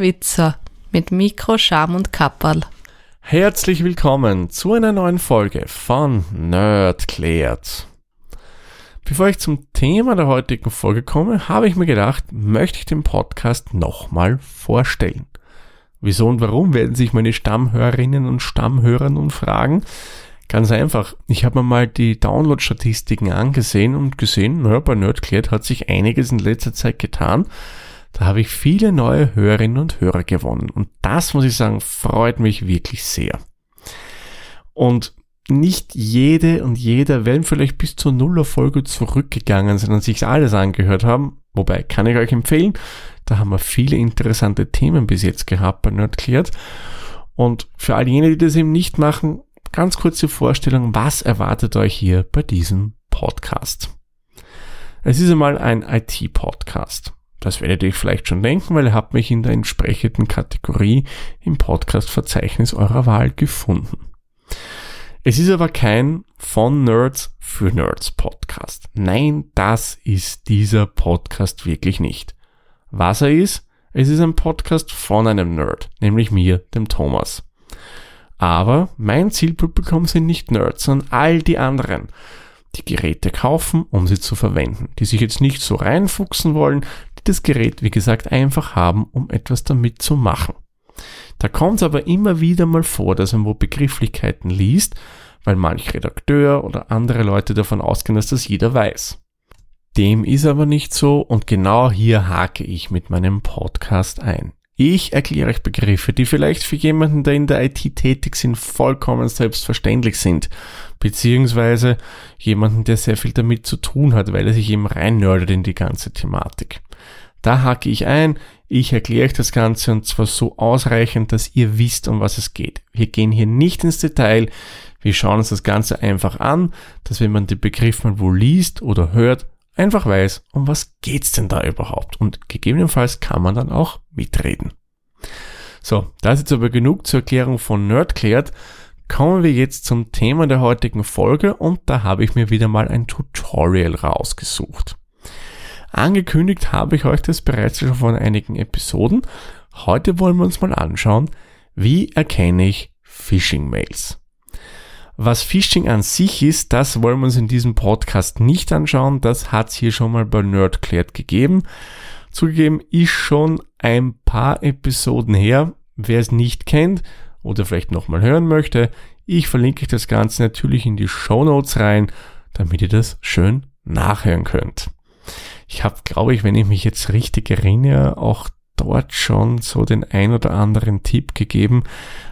Witzer mit Mikro, Scham und Kapperl. Herzlich willkommen zu einer neuen Folge von Nerdklärt. Bevor ich zum Thema der heutigen Folge komme, habe ich mir gedacht, möchte ich den Podcast nochmal vorstellen. Wieso und warum werden sich meine Stammhörerinnen und Stammhörer nun fragen? Ganz einfach, ich habe mir mal die Download-Statistiken angesehen und gesehen, naja, bei Nerdklärt hat sich einiges in letzter Zeit getan da habe ich viele neue Hörerinnen und Hörer gewonnen. Und das, muss ich sagen, freut mich wirklich sehr. Und nicht jede und jeder werden vielleicht bis zur Nullerfolge zurückgegangen und sich alles angehört haben. Wobei, kann ich euch empfehlen, da haben wir viele interessante Themen bis jetzt gehabt bei Nerdklärt. Und für all jene, die das eben nicht machen, ganz kurze Vorstellung, was erwartet euch hier bei diesem Podcast? Es ist einmal ein IT-Podcast. Das werdet ihr vielleicht schon denken, weil ihr habt mich in der entsprechenden Kategorie im Podcast-Verzeichnis eurer Wahl gefunden. Es ist aber kein von Nerds für Nerds Podcast. Nein, das ist dieser Podcast wirklich nicht. Was er ist, es ist ein Podcast von einem Nerd, nämlich mir, dem Thomas. Aber mein Zielpublikum sind nicht Nerds, sondern all die anderen, die Geräte kaufen, um sie zu verwenden, die sich jetzt nicht so reinfuchsen wollen, das Gerät, wie gesagt, einfach haben, um etwas damit zu machen. Da kommt es aber immer wieder mal vor, dass man wo Begrifflichkeiten liest, weil manch Redakteur oder andere Leute davon ausgehen, dass das jeder weiß. Dem ist aber nicht so und genau hier hake ich mit meinem Podcast ein. Ich erkläre euch Begriffe, die vielleicht für jemanden, der in der IT tätig sind, vollkommen selbstverständlich sind. Beziehungsweise jemanden, der sehr viel damit zu tun hat, weil er sich eben reinnördet in die ganze Thematik. Da hake ich ein, ich erkläre euch das Ganze und zwar so ausreichend, dass ihr wisst, um was es geht. Wir gehen hier nicht ins Detail, wir schauen uns das Ganze einfach an, dass wenn man den Begriff mal wo liest oder hört, einfach weiß, um was geht's denn da überhaupt und gegebenenfalls kann man dann auch mitreden. So, das ist jetzt aber genug zur Erklärung von Nerdklärt. Kommen wir jetzt zum Thema der heutigen Folge und da habe ich mir wieder mal ein Tutorial rausgesucht. Angekündigt habe ich euch das bereits schon von einigen Episoden. Heute wollen wir uns mal anschauen, wie erkenne ich Phishing-Mails. Was Phishing an sich ist, das wollen wir uns in diesem Podcast nicht anschauen. Das hat es hier schon mal bei Nerdklärt gegeben. Zugegeben ist schon ein paar Episoden her. Wer es nicht kennt oder vielleicht nochmal hören möchte, ich verlinke euch das Ganze natürlich in die Show Notes rein, damit ihr das schön nachhören könnt. Ich habe, glaube ich, wenn ich mich jetzt richtig erinnere, auch dort schon so den ein oder anderen Tipp gegeben.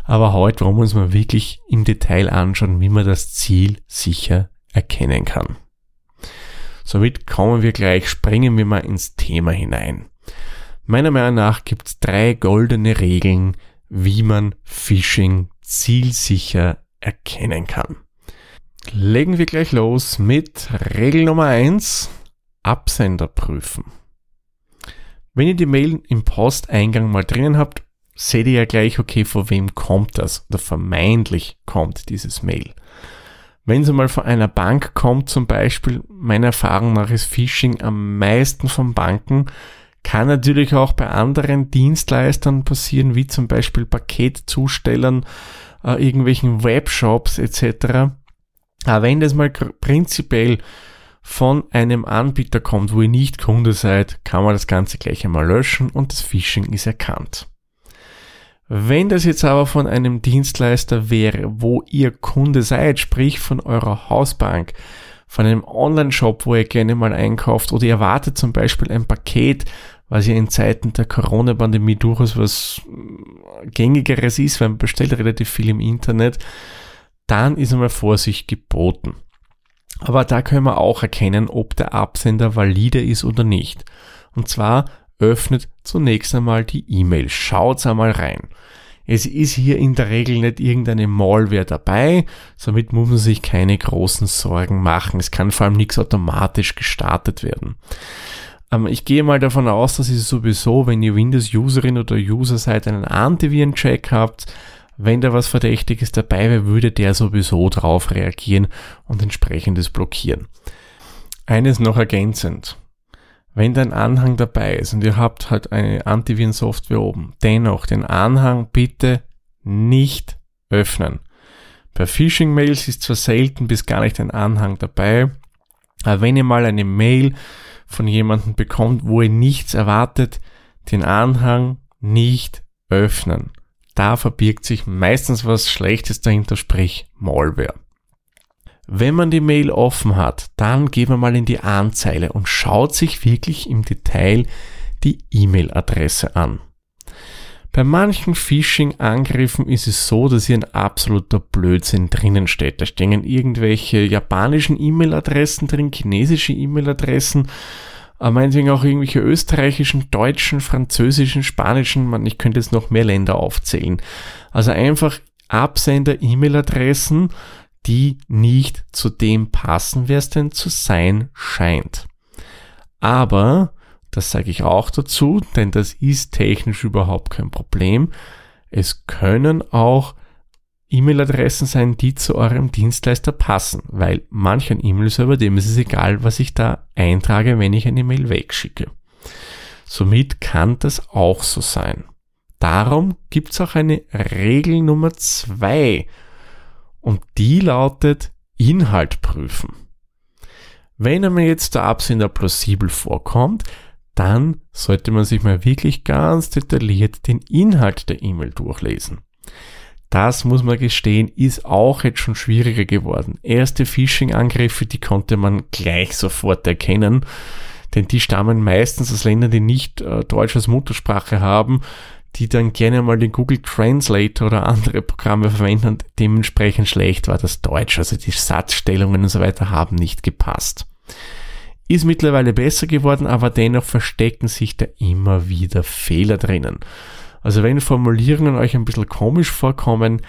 Aber heute wollen wir uns mal wirklich im Detail anschauen, wie man das Ziel sicher erkennen kann. Somit kommen wir gleich, springen wir mal ins Thema hinein. Meiner Meinung nach gibt es drei goldene Regeln, wie man Phishing zielsicher erkennen kann. Legen wir gleich los mit Regel Nummer eins Absender prüfen. Wenn ihr die Mail im Posteingang mal drinnen habt, seht ihr ja gleich, okay, von wem kommt das oder vermeintlich kommt dieses Mail. Wenn es mal von einer Bank kommt, zum Beispiel, meiner Erfahrung nach ist Phishing am meisten von Banken, kann natürlich auch bei anderen Dienstleistern passieren, wie zum Beispiel Paketzustellern, äh, irgendwelchen Webshops etc. Aber wenn das mal prinzipiell von einem Anbieter kommt, wo ihr nicht Kunde seid, kann man das Ganze gleich einmal löschen und das Phishing ist erkannt. Wenn das jetzt aber von einem Dienstleister wäre, wo ihr Kunde seid, sprich von eurer Hausbank, von einem Online-Shop, wo ihr gerne mal einkauft oder ihr wartet zum Beispiel ein Paket, was ja in Zeiten der Corona-Pandemie durchaus was gängigeres ist, weil man bestellt relativ viel im Internet, dann ist einmal Vorsicht geboten. Aber da können wir auch erkennen, ob der Absender valide ist oder nicht. Und zwar öffnet zunächst einmal die E-Mail. Schaut einmal rein. Es ist hier in der Regel nicht irgendeine Malware dabei, somit muss man sich keine großen Sorgen machen. Es kann vor allem nichts automatisch gestartet werden. Ähm, ich gehe mal davon aus, dass ihr sowieso, wenn ihr Windows-Userin oder User seid, einen Antiviren-Check habt, wenn da was Verdächtiges dabei wäre, würde der sowieso drauf reagieren und entsprechendes blockieren. Eines noch ergänzend. wenn dein Anhang dabei ist und ihr habt halt eine Antivirensoftware oben, dennoch den Anhang bitte nicht öffnen. Bei Phishing-Mails ist zwar selten bis gar nicht ein Anhang dabei, aber wenn ihr mal eine Mail von jemandem bekommt, wo ihr nichts erwartet, den Anhang nicht öffnen. Da verbirgt sich meistens was Schlechtes dahinter, sprich Malware. Wenn man die Mail offen hat, dann geht man mal in die Anzeile und schaut sich wirklich im Detail die E-Mail-Adresse an. Bei manchen Phishing-Angriffen ist es so, dass hier ein absoluter Blödsinn drinnen steht. Da stehen irgendwelche japanischen E-Mail-Adressen drin, chinesische E-Mail-Adressen, äh, meinetwegen auch irgendwelche österreichischen, deutschen, französischen, spanischen, man, ich könnte jetzt noch mehr Länder aufzählen. Also einfach Absender-E-Mail-Adressen, die nicht zu dem passen, wer es denn zu sein scheint. Aber das sage ich auch dazu, denn das ist technisch überhaupt kein Problem. Es können auch E-Mail-Adressen sein, die zu eurem Dienstleister passen, weil manchen E-Mail-Server, dem ist es egal, was ich da eintrage, wenn ich eine Mail wegschicke. Somit kann das auch so sein. Darum gibt es auch eine Regel Nummer zwei und die lautet Inhalt prüfen. Wenn mir jetzt der Absender plausibel vorkommt, dann sollte man sich mal wirklich ganz detailliert den Inhalt der E-Mail durchlesen. Das muss man gestehen, ist auch jetzt schon schwieriger geworden. Erste Phishing-Angriffe, die konnte man gleich sofort erkennen, denn die stammen meistens aus Ländern, die nicht äh, Deutsch als Muttersprache haben, die dann gerne mal den Google Translator oder andere Programme verwenden und dementsprechend schlecht war das Deutsch. Also die Satzstellungen und so weiter haben nicht gepasst. Ist mittlerweile besser geworden, aber dennoch verstecken sich da immer wieder Fehler drinnen. Also wenn Formulierungen euch ein bisschen komisch vorkommen,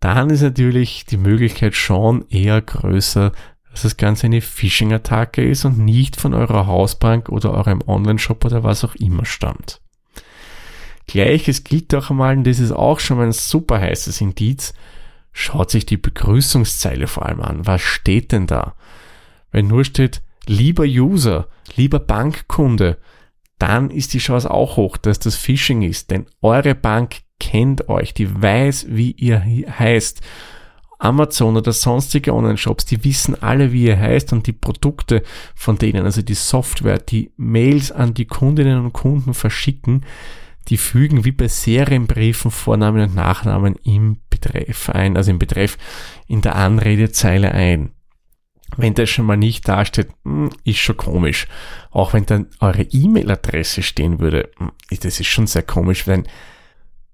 dann ist natürlich die Möglichkeit schon eher größer, dass das Ganze eine Phishing-Attacke ist und nicht von eurer Hausbank oder eurem Online-Shop oder was auch immer stammt. Gleiches gilt auch einmal, und das ist auch schon mal ein super heißes Indiz, schaut sich die Begrüßungszeile vor allem an. Was steht denn da? Wenn nur steht, lieber User, lieber Bankkunde, dann ist die Chance auch hoch, dass das Phishing ist, denn eure Bank kennt euch, die weiß, wie ihr heißt. Amazon oder sonstige Online-Shops, die wissen alle, wie ihr heißt und die Produkte von denen, also die Software, die Mails an die Kundinnen und Kunden verschicken, die fügen wie bei Serienbriefen Vornamen und Nachnamen im Betreff ein, also im Betreff in der Anredezeile ein. Wenn das schon mal nicht dasteht, hm, ist schon komisch. Auch wenn dann eure E-Mail-Adresse stehen würde, hm, das ist schon sehr komisch, wenn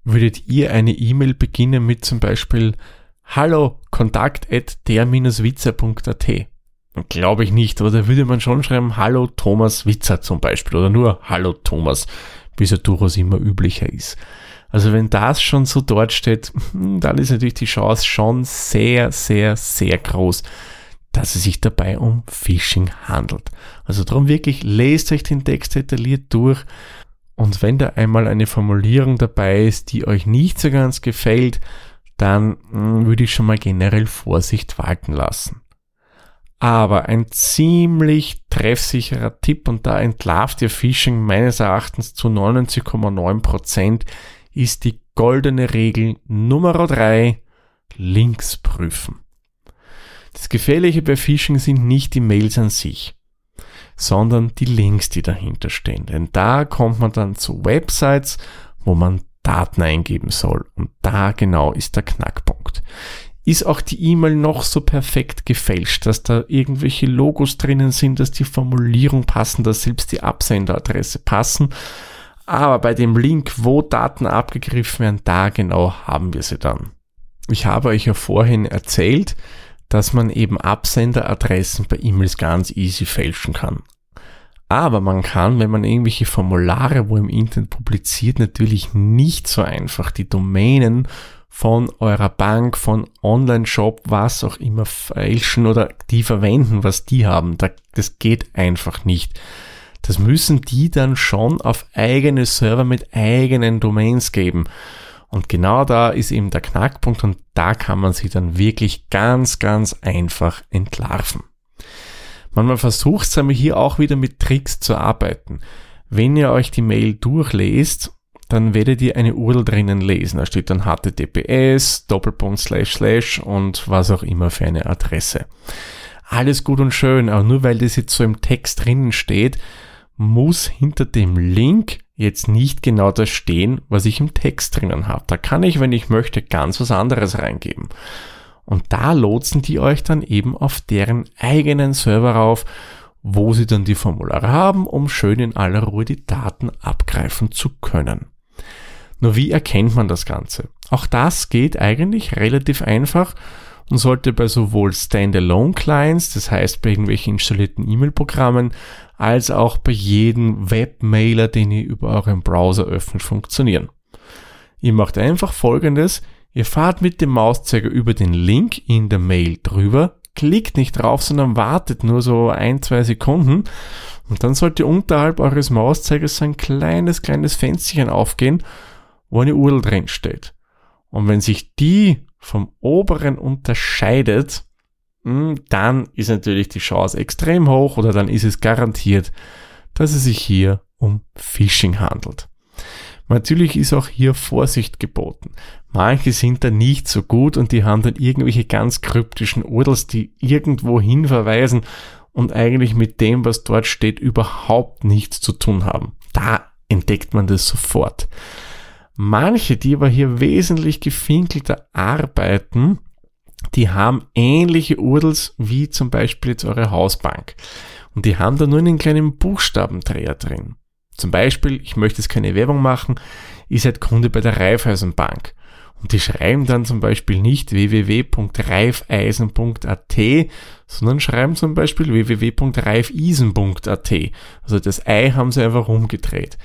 würdet ihr eine E-Mail beginnen mit zum Beispiel Hallo, Kontakt at der-witzer.at. Glaube ich nicht, aber da würde man schon schreiben Hallo Thomas Witzer zum Beispiel oder nur Hallo Thomas, es ja durchaus immer üblicher ist. Also wenn das schon so dort steht, hm, dann ist natürlich die Chance schon sehr, sehr, sehr groß, dass es sich dabei um Phishing handelt. Also darum wirklich lest euch den Text detailliert durch und wenn da einmal eine Formulierung dabei ist, die euch nicht so ganz gefällt, dann hm, würde ich schon mal generell Vorsicht walten lassen. Aber ein ziemlich treffsicherer Tipp und da entlarvt ihr Phishing meines Erachtens zu 99,9% ist die goldene Regel Nummer 3, Links prüfen. Das Gefährliche bei Phishing sind nicht die Mails an sich, sondern die Links, die dahinter stehen. Denn da kommt man dann zu Websites, wo man Daten eingeben soll. Und da genau ist der Knackpunkt. Ist auch die E-Mail noch so perfekt gefälscht, dass da irgendwelche Logos drinnen sind, dass die Formulierung passen, dass selbst die Absenderadresse passen. Aber bei dem Link, wo Daten abgegriffen werden, da genau haben wir sie dann. Ich habe euch ja vorhin erzählt, dass man eben Absenderadressen bei E-Mails ganz easy fälschen kann. Aber man kann, wenn man irgendwelche Formulare wo im Internet publiziert, natürlich nicht so einfach die Domänen von eurer Bank, von Online-Shop, was auch immer fälschen oder die verwenden, was die haben. Das geht einfach nicht. Das müssen die dann schon auf eigene Server mit eigenen Domains geben. Und genau da ist eben der Knackpunkt und da kann man sie dann wirklich ganz, ganz einfach entlarven. Man versucht es aber hier auch wieder mit Tricks zu arbeiten. Wenn ihr euch die Mail durchlest, dann werdet ihr eine URL drinnen lesen. Da steht dann https, Doppelpunkt, slash, slash und was auch immer für eine Adresse. Alles gut und schön, aber nur weil das jetzt so im Text drinnen steht, muss hinter dem Link jetzt nicht genau das stehen, was ich im Text drinnen habe. Da kann ich, wenn ich möchte, ganz was anderes reingeben. Und da lotsen die euch dann eben auf deren eigenen Server rauf, wo sie dann die Formulare haben, um schön in aller Ruhe die Daten abgreifen zu können. Nur wie erkennt man das Ganze? Auch das geht eigentlich relativ einfach und sollte bei sowohl Standalone Clients, das heißt bei irgendwelchen installierten E-Mail-Programmen, als auch bei jedem Webmailer, den ihr über euren Browser öffnet, funktionieren. Ihr macht einfach folgendes, ihr fahrt mit dem Mauszeiger über den Link in der Mail drüber, klickt nicht drauf, sondern wartet nur so ein, zwei Sekunden und dann sollte unterhalb eures Mauszeigers so ein kleines, kleines Fensterchen aufgehen, wo eine URL drin steht. Und wenn sich die vom oberen unterscheidet, hm, dann ist natürlich die Chance extrem hoch oder dann ist es garantiert, dass es sich hier um Phishing handelt. Natürlich ist auch hier Vorsicht geboten. Manche sind da nicht so gut und die haben dann irgendwelche ganz kryptischen URLs, die irgendwo hin verweisen und eigentlich mit dem, was dort steht, überhaupt nichts zu tun haben. Da entdeckt man das sofort. Manche, die aber hier wesentlich gefinkelter arbeiten, die haben ähnliche URLs wie zum Beispiel jetzt eure Hausbank. Und die haben da nur einen kleinen Buchstabendreher drin. Zum Beispiel, ich möchte jetzt keine Werbung machen, ihr seid Kunde bei der Raiffeisenbank. Und die schreiben dann zum Beispiel nicht www.reifeisen.at, sondern schreiben zum Beispiel www.reifeisen.at. Also das Ei haben sie einfach umgedreht.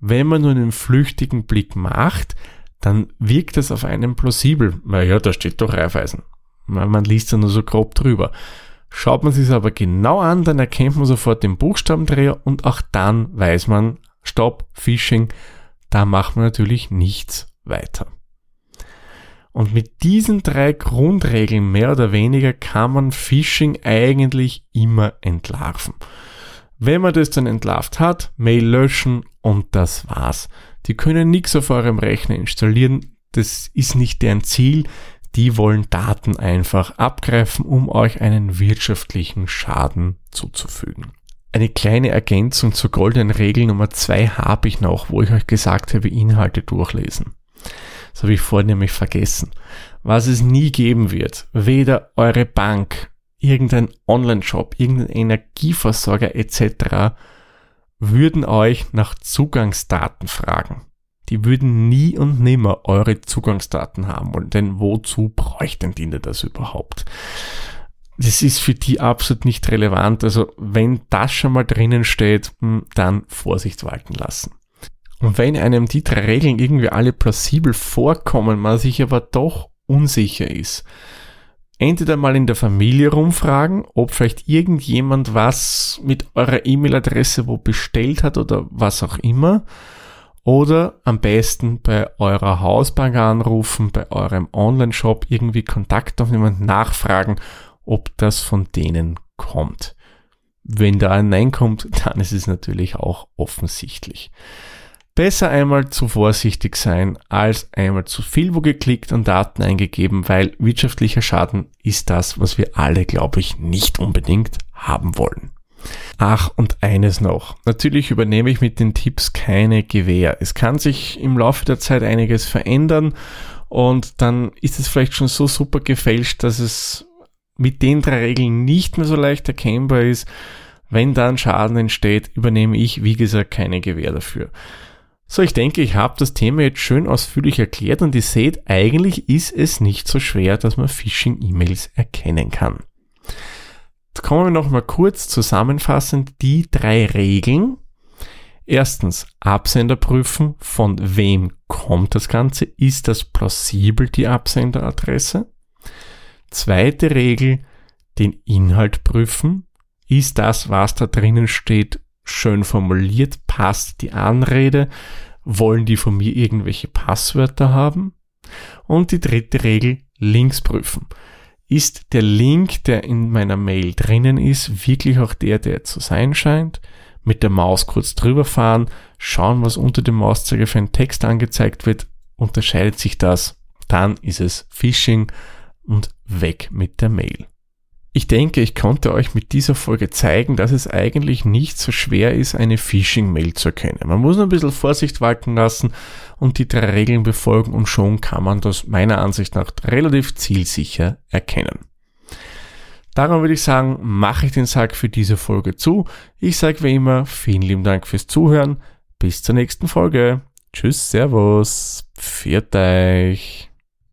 Wenn man nur einen flüchtigen Blick macht, dann wirkt das auf einen plausibel. Naja, da steht doch Reifeisen. Man liest da nur so grob drüber. Schaut man sich aber genau an, dann erkennt man sofort den Buchstabendreher und auch dann weiß man, Stopp, Phishing, da macht man natürlich nichts weiter. Und mit diesen drei Grundregeln mehr oder weniger kann man Phishing eigentlich immer entlarven. Wenn man das dann entlarvt hat, Mail löschen und das war's. Die können nichts auf eurem Rechner installieren, das ist nicht deren Ziel, die wollen Daten einfach abgreifen, um euch einen wirtschaftlichen Schaden zuzufügen. Eine kleine Ergänzung zur goldenen Regel Nummer zwei habe ich noch, wo ich euch gesagt habe, Inhalte durchlesen. Das habe ich vorhin nämlich vergessen. Was es nie geben wird, weder eure Bank, irgendein Online-Shop, irgendein Energieversorger etc. würden euch nach Zugangsdaten fragen die würden nie und nimmer eure Zugangsdaten haben wollen. Denn wozu bräuchten die das überhaupt? Das ist für die absolut nicht relevant. Also wenn das schon mal drinnen steht, hm, dann Vorsicht walten lassen. Und wenn einem die drei Regeln irgendwie alle plausibel vorkommen, man sich aber doch unsicher ist, entweder mal in der Familie rumfragen, ob vielleicht irgendjemand was mit eurer E-Mail-Adresse wo bestellt hat oder was auch immer, oder am besten bei eurer Hausbank anrufen, bei eurem Online-Shop irgendwie Kontakt aufnehmen und nachfragen, ob das von denen kommt. Wenn da ein Nein kommt, dann ist es natürlich auch offensichtlich. Besser einmal zu vorsichtig sein, als einmal zu viel wo geklickt und Daten eingegeben, weil wirtschaftlicher Schaden ist das, was wir alle, glaube ich, nicht unbedingt haben wollen. Ach, und eines noch. Natürlich übernehme ich mit den Tipps keine Gewähr. Es kann sich im Laufe der Zeit einiges verändern und dann ist es vielleicht schon so super gefälscht, dass es mit den drei Regeln nicht mehr so leicht erkennbar ist. Wenn dann Schaden entsteht, übernehme ich, wie gesagt, keine Gewähr dafür. So, ich denke, ich habe das Thema jetzt schön ausführlich erklärt und ihr seht, eigentlich ist es nicht so schwer, dass man Phishing-E-Mails erkennen kann kommen wir noch mal kurz zusammenfassend die drei Regeln. Erstens, Absender prüfen, von wem kommt das Ganze, ist das plausibel, die Absenderadresse? Zweite Regel, den Inhalt prüfen, ist das, was da drinnen steht, schön formuliert, passt die Anrede, wollen die von mir irgendwelche Passwörter haben? Und die dritte Regel, Links prüfen ist der Link, der in meiner Mail drinnen ist, wirklich auch der, der zu sein scheint? Mit der Maus kurz drüber fahren, schauen, was unter dem Mauszeiger für ein Text angezeigt wird. Unterscheidet sich das? Dann ist es Phishing und weg mit der Mail. Ich denke, ich konnte euch mit dieser Folge zeigen, dass es eigentlich nicht so schwer ist, eine Phishing-Mail zu erkennen. Man muss nur ein bisschen Vorsicht walten lassen und die drei Regeln befolgen und schon kann man das meiner Ansicht nach relativ zielsicher erkennen. Darum würde ich sagen, mache ich den Sack für diese Folge zu. Ich sage wie immer, vielen lieben Dank fürs Zuhören. Bis zur nächsten Folge. Tschüss, Servus, pfiat euch.